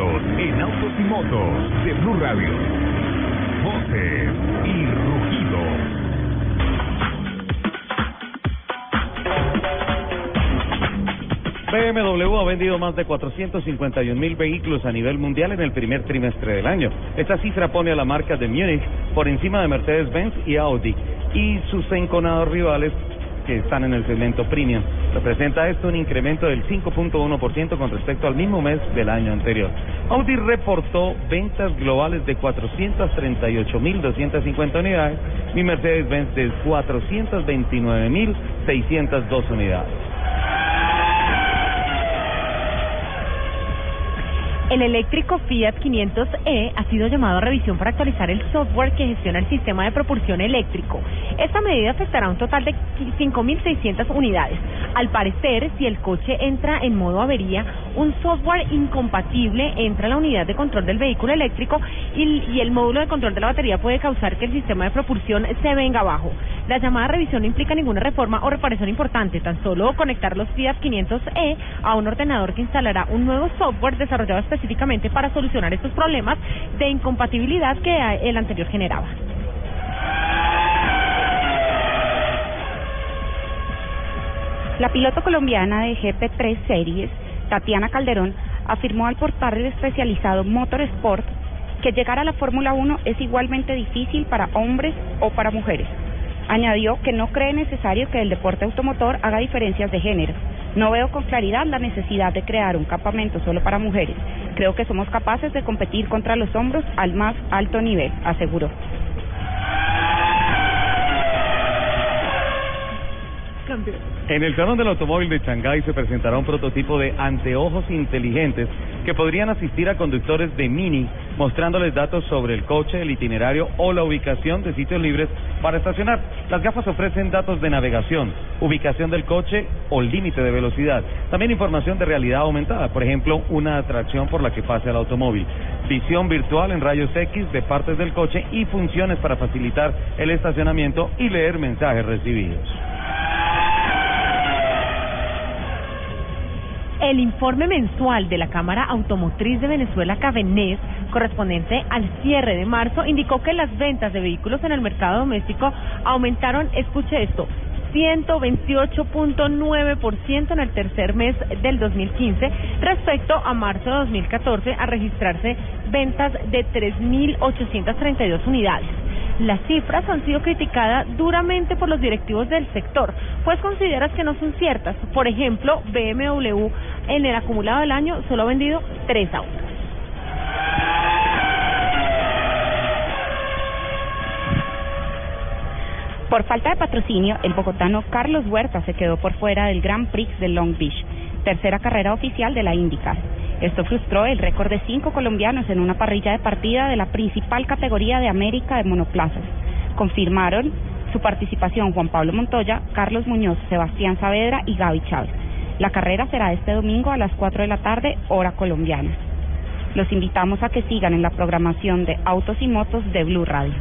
En Autos y Motos de Blue Radio. Voces y rugidos. BMW ha vendido más de 451 mil vehículos a nivel mundial en el primer trimestre del año. Esta cifra pone a la marca de Múnich por encima de Mercedes-Benz y Audi y sus enconados rivales que están en el segmento premium. Representa esto un incremento del 5.1% con respecto al mismo mes del año anterior. Audi reportó ventas globales de 438.250 unidades y Mercedes-Benz de 429.602 unidades. El eléctrico Fiat 500e ha sido llamado a revisión para actualizar el software que gestiona el sistema de propulsión eléctrico. Esta medida afectará a un total de 5.600 unidades. Al parecer, si el coche entra en modo avería, un software incompatible entra a la unidad de control del vehículo eléctrico y, y el módulo de control de la batería puede causar que el sistema de propulsión se venga abajo. La llamada revisión no implica ninguna reforma o reparación importante, tan solo conectar los Fiat 500e a un ordenador que instalará un nuevo software desarrollado específicamente para solucionar estos problemas de incompatibilidad que el anterior generaba. La piloto colombiana de GP3 Series, Tatiana Calderón, afirmó al portal especializado Motorsport que llegar a la Fórmula 1 es igualmente difícil para hombres o para mujeres. Añadió que no cree necesario que el deporte automotor haga diferencias de género. No veo con claridad la necesidad de crear un campamento solo para mujeres. Creo que somos capaces de competir contra los hombros al más alto nivel, aseguró. En el Salón del Automóvil de Shanghái se presentará un prototipo de anteojos inteligentes que podrían asistir a conductores de Mini, mostrándoles datos sobre el coche, el itinerario o la ubicación de sitios libres para estacionar. Las gafas ofrecen datos de navegación, ubicación del coche o límite de velocidad. También información de realidad aumentada, por ejemplo, una atracción por la que pase el automóvil. Visión virtual en rayos X de partes del coche y funciones para facilitar el estacionamiento y leer mensajes recibidos. El informe mensual de la Cámara Automotriz de Venezuela, Cabenés, correspondiente al cierre de marzo, indicó que las ventas de vehículos en el mercado doméstico aumentaron, escuche esto, 128.9% en el tercer mes del 2015 respecto a marzo de 2014 a registrarse ventas de 3.832 unidades. Las cifras han sido criticadas duramente por los directivos del sector, pues consideras que no son ciertas. Por ejemplo, BMW en el acumulado del año solo ha vendido tres autos. Por falta de patrocinio, el bogotano Carlos Huerta se quedó por fuera del Grand Prix de Long Beach, tercera carrera oficial de la IndyCar. Esto frustró el récord de cinco colombianos en una parrilla de partida de la principal categoría de América de monoplazas. Confirmaron su participación Juan Pablo Montoya, Carlos Muñoz, Sebastián Saavedra y Gaby Chávez. La carrera será este domingo a las 4 de la tarde, hora colombiana. Los invitamos a que sigan en la programación de Autos y Motos de Blue Radio.